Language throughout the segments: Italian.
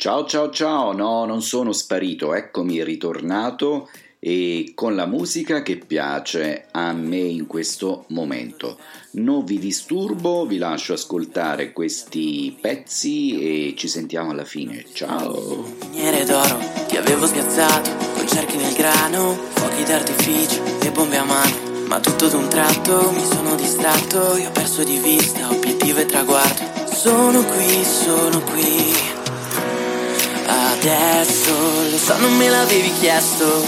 Ciao ciao ciao, no, non sono sparito, eccomi ritornato e con la musica che piace a me in questo momento. Non vi disturbo, vi lascio ascoltare questi pezzi e ci sentiamo alla fine. Ciao! Miniere d'oro, ti avevo spiazzato, con cerchi nel grano, fuochi d'artificio e bombe a mano. Ma tutto d'un tratto mi sono distratto, io ho perso di vista obiettivo e traguardo. Sono qui, sono qui. Adesso lo so, non me l'avevi chiesto.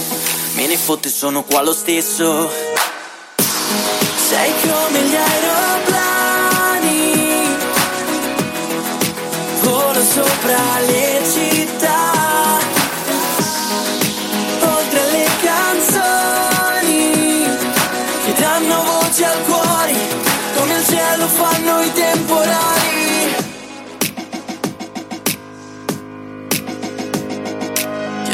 Me ne fotte, sono qua lo stesso. Sei come gli aeroplani. Volo sopra le città. Oltre alle canzoni che danno voce al cuore, come il cielo fanno i temporali.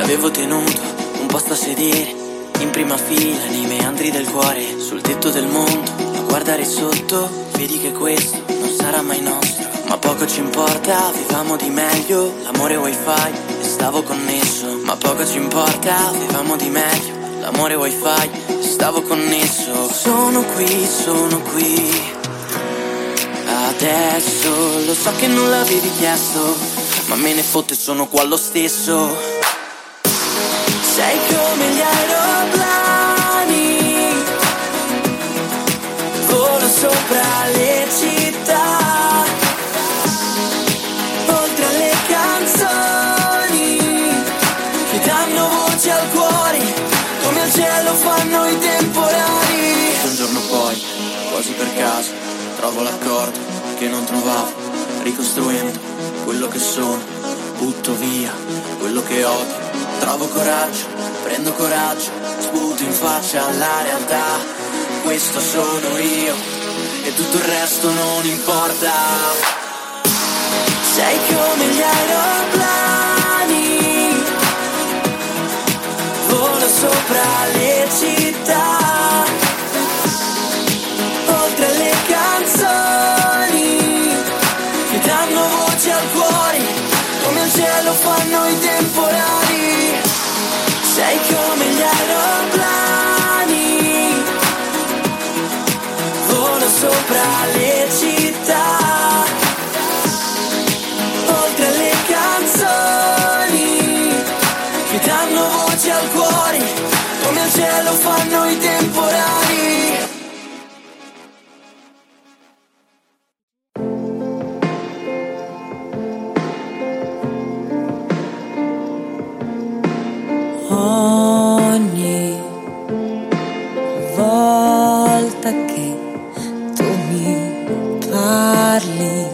Avevo tenuto un posto a sedere, in prima fila nei meandri del cuore, sul tetto del mondo, a guardare sotto, vedi che questo non sarà mai nostro. Ma poco ci importa, avevamo di meglio, l'amore wifi, e stavo connesso. Ma poco ci importa, avevamo di meglio, l'amore wifi, e stavo connesso. Sono qui, sono qui. Adesso lo so che non l'avevi chiesto, ma me ne fotte, sono qua lo stesso. Sei come gli aeroplani, volo sopra le città, oltre alle canzoni che danno voce al cuore, come al cielo fanno i temporali. Un giorno poi, quasi per caso, trovo l'accordo che non trovavo, ricostruendo quello che sono, butto via quello che odio. Trovo coraggio, prendo coraggio, sputo in faccia alla realtà. Questo sono io e tutto il resto non importa. Sei come gli aeroplani, volo sopra le città. Oltre alle canzoni che danno voce al cuore, come il cielo fanno i temporali. Cielo fanno i temporali. Ogni volta che tu mi parli,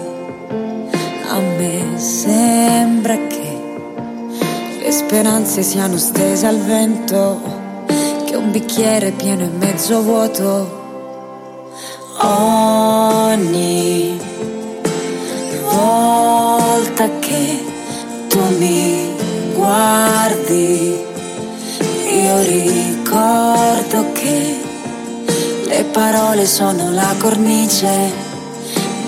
a me sembra che le speranze siano stese al vento, che un bicchiere pieno e mezzo vuoto. Ogni volta che tu mi guardi, io ricordo che le parole sono la cornice,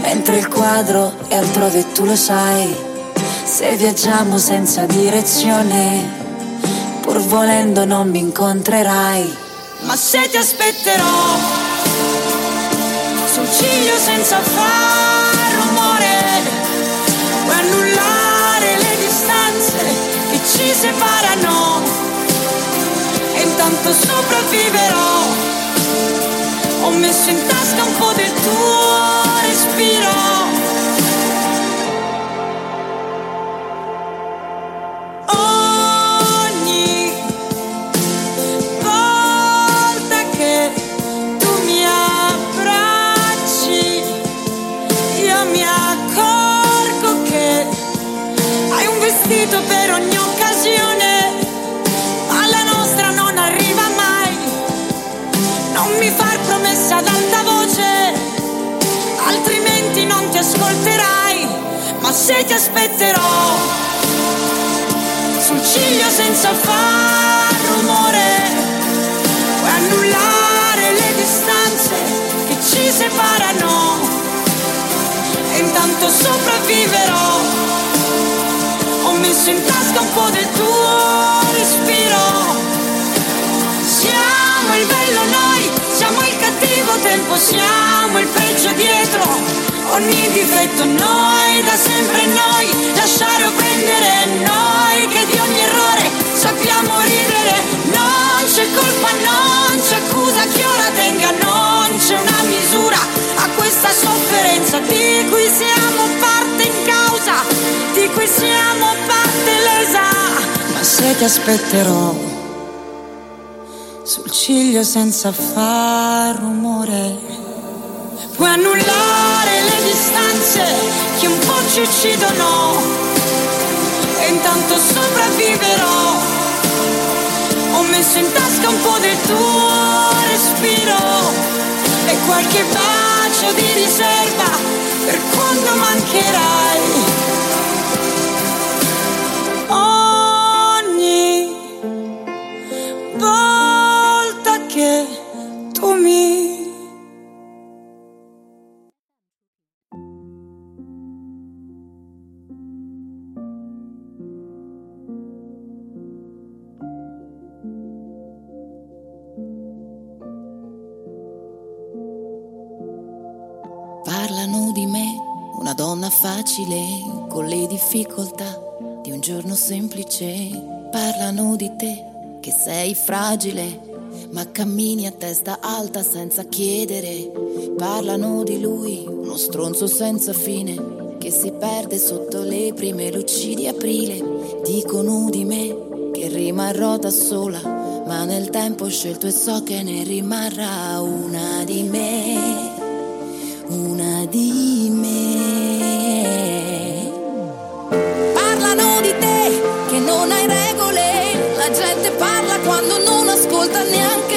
mentre il quadro è altrove tu lo sai. Se viaggiamo senza direzione, pur volendo non mi incontrerai. Ma se ti aspetterò sul ciglio senza far rumore, puoi annullare le distanze che ci separano e intanto sopravviverò. Ho messo in tasca un po' del tuo respiro. Se ti aspetterò sul ciglio senza far rumore, puoi annullare le distanze che ci separano e intanto sopravviverò. Ho messo in tasca un po' del tuo respiro. Siamo il bello noi, siamo il cattivo tempo, siamo il peggio dietro. Ogni difetto noi, da sempre noi, lasciare o prendere noi, che di ogni errore sappiamo ridere. Non c'è colpa, non c'è accusa, chi ora tenga, non c'è una misura a questa sofferenza di cui siamo parte in causa, di cui siamo parte lesa. Ma se ti aspetterò sul ciglio senza far rumore Puoi annullare le distanze che un po' ci uccidono e intanto sopravviverò. Ho messo in tasca un po' del tuo respiro e qualche bacio di riserva per quando mancherai. Donna facile con le difficoltà di un giorno semplice. Parlano di te che sei fragile, ma cammini a testa alta senza chiedere. Parlano di lui, uno stronzo senza fine che si perde sotto le prime luci di aprile. Dicono di me che rimarrò da sola, ma nel tempo ho scelto e so che ne rimarrà una di me. Non ascolta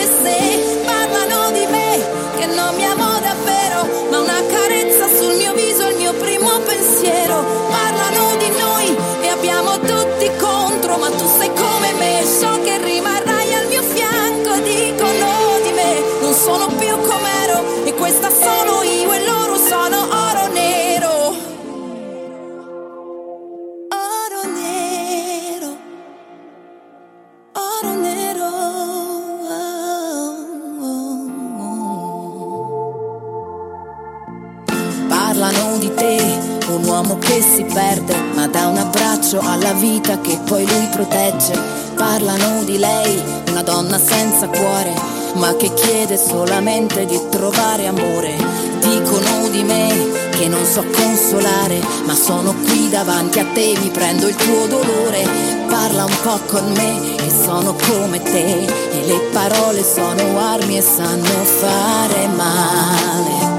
vita che poi lui protegge. Parlano di lei, una donna senza cuore, ma che chiede solamente di trovare amore. Dicono di me che non so consolare, ma sono qui davanti a te, mi prendo il tuo dolore. Parla un po' con me e sono come te, e le parole sono armi e sanno fare male.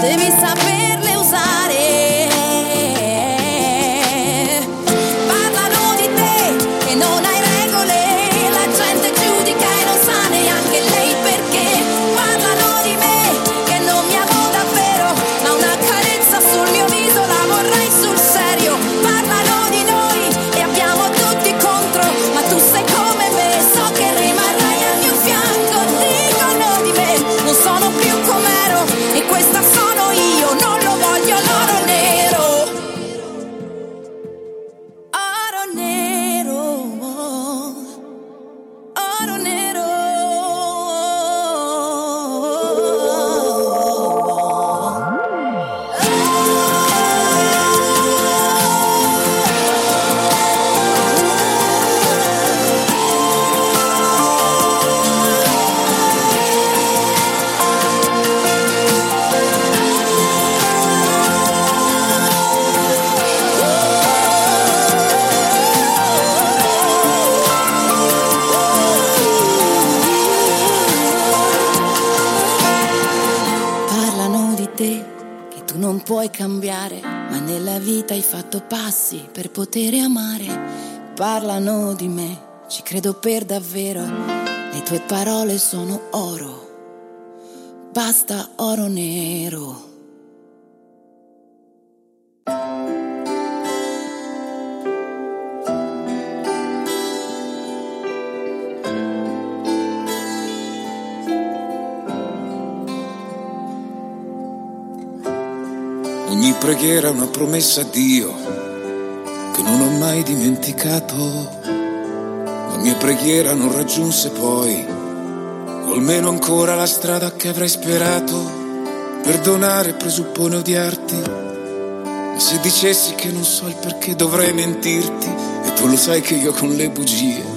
Devi saperle fatto passi per poter amare. Parlano di me, ci credo per davvero. Le tue parole sono oro. Basta oro nero. Ogni preghiera è una promessa a Dio che non ho mai dimenticato. La mia preghiera non raggiunse poi, o almeno ancora la strada che avrei sperato. Perdonare presuppone odiarti, ma se dicessi che non so il perché dovrei mentirti, e tu lo sai che io con le bugie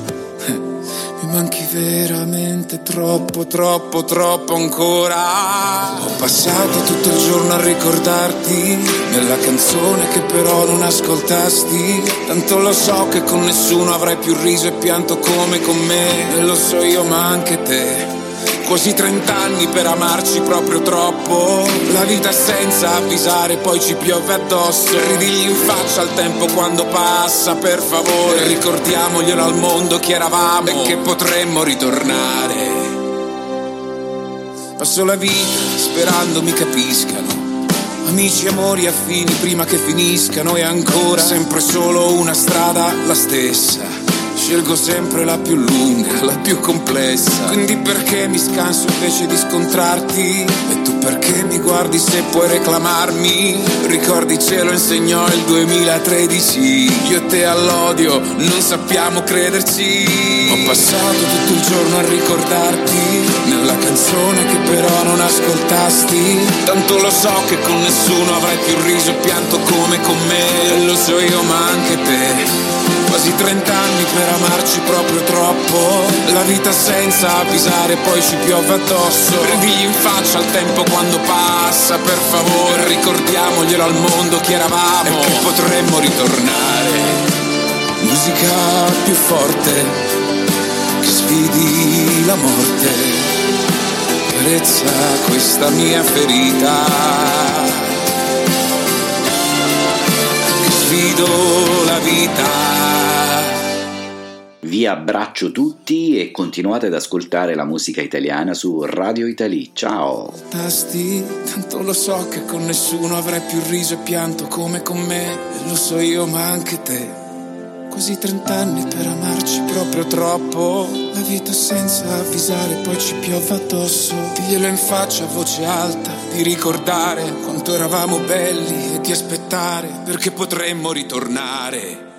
manchi veramente troppo, troppo, troppo ancora. Ho passato tutto il giorno a ricordarti nella canzone che però non ascoltasti. Tanto lo so che con nessuno avrai più riso e pianto come con me. E lo so io, ma anche te. Quasi trent'anni per amarci proprio troppo. La vita senza avvisare, poi ci piove addosso. Ridigli in faccia al tempo quando passa, per favore. Ricordiamoglielo al mondo chi eravamo e che potremmo ritornare. Passo la vita sperando mi capiscano. Amici, amori, affini prima che finiscano e ancora sempre solo una strada la stessa. Scelgo sempre la più lunga, la più complessa. Quindi perché mi scanso invece di scontrarti? Guardi se puoi reclamarmi? Ricordi ce lo insegnò il 2013. Io e te all'odio non sappiamo crederci. Ho passato tutto il giorno a ricordarti nella canzone che però non ascoltasti. Tanto lo so che con nessuno avrai più riso e pianto come con me. Lo so io ma anche te. Quasi trent'anni per amarci proprio troppo vita senza avvisare poi ci piove addosso. Ridigli in faccia al tempo quando passa Per favore ricordiamoglielo al mondo chi eravamo. E che potremmo ritornare. Musica più forte Che sfidi la morte. Carezza questa mia ferita. Che sfido la vita abbraccio tutti e continuate ad ascoltare la musica italiana su Radio Italy. Ciao! Tasti, tanto lo so che con nessuno avrai più riso e pianto come con me, lo so io ma anche te. Quasi trent'anni per amarci proprio troppo. La vita senza avvisare, poi ci piove addosso. Diglielo in faccia a voce alta, di ricordare quanto eravamo belli e di aspettare perché potremmo ritornare.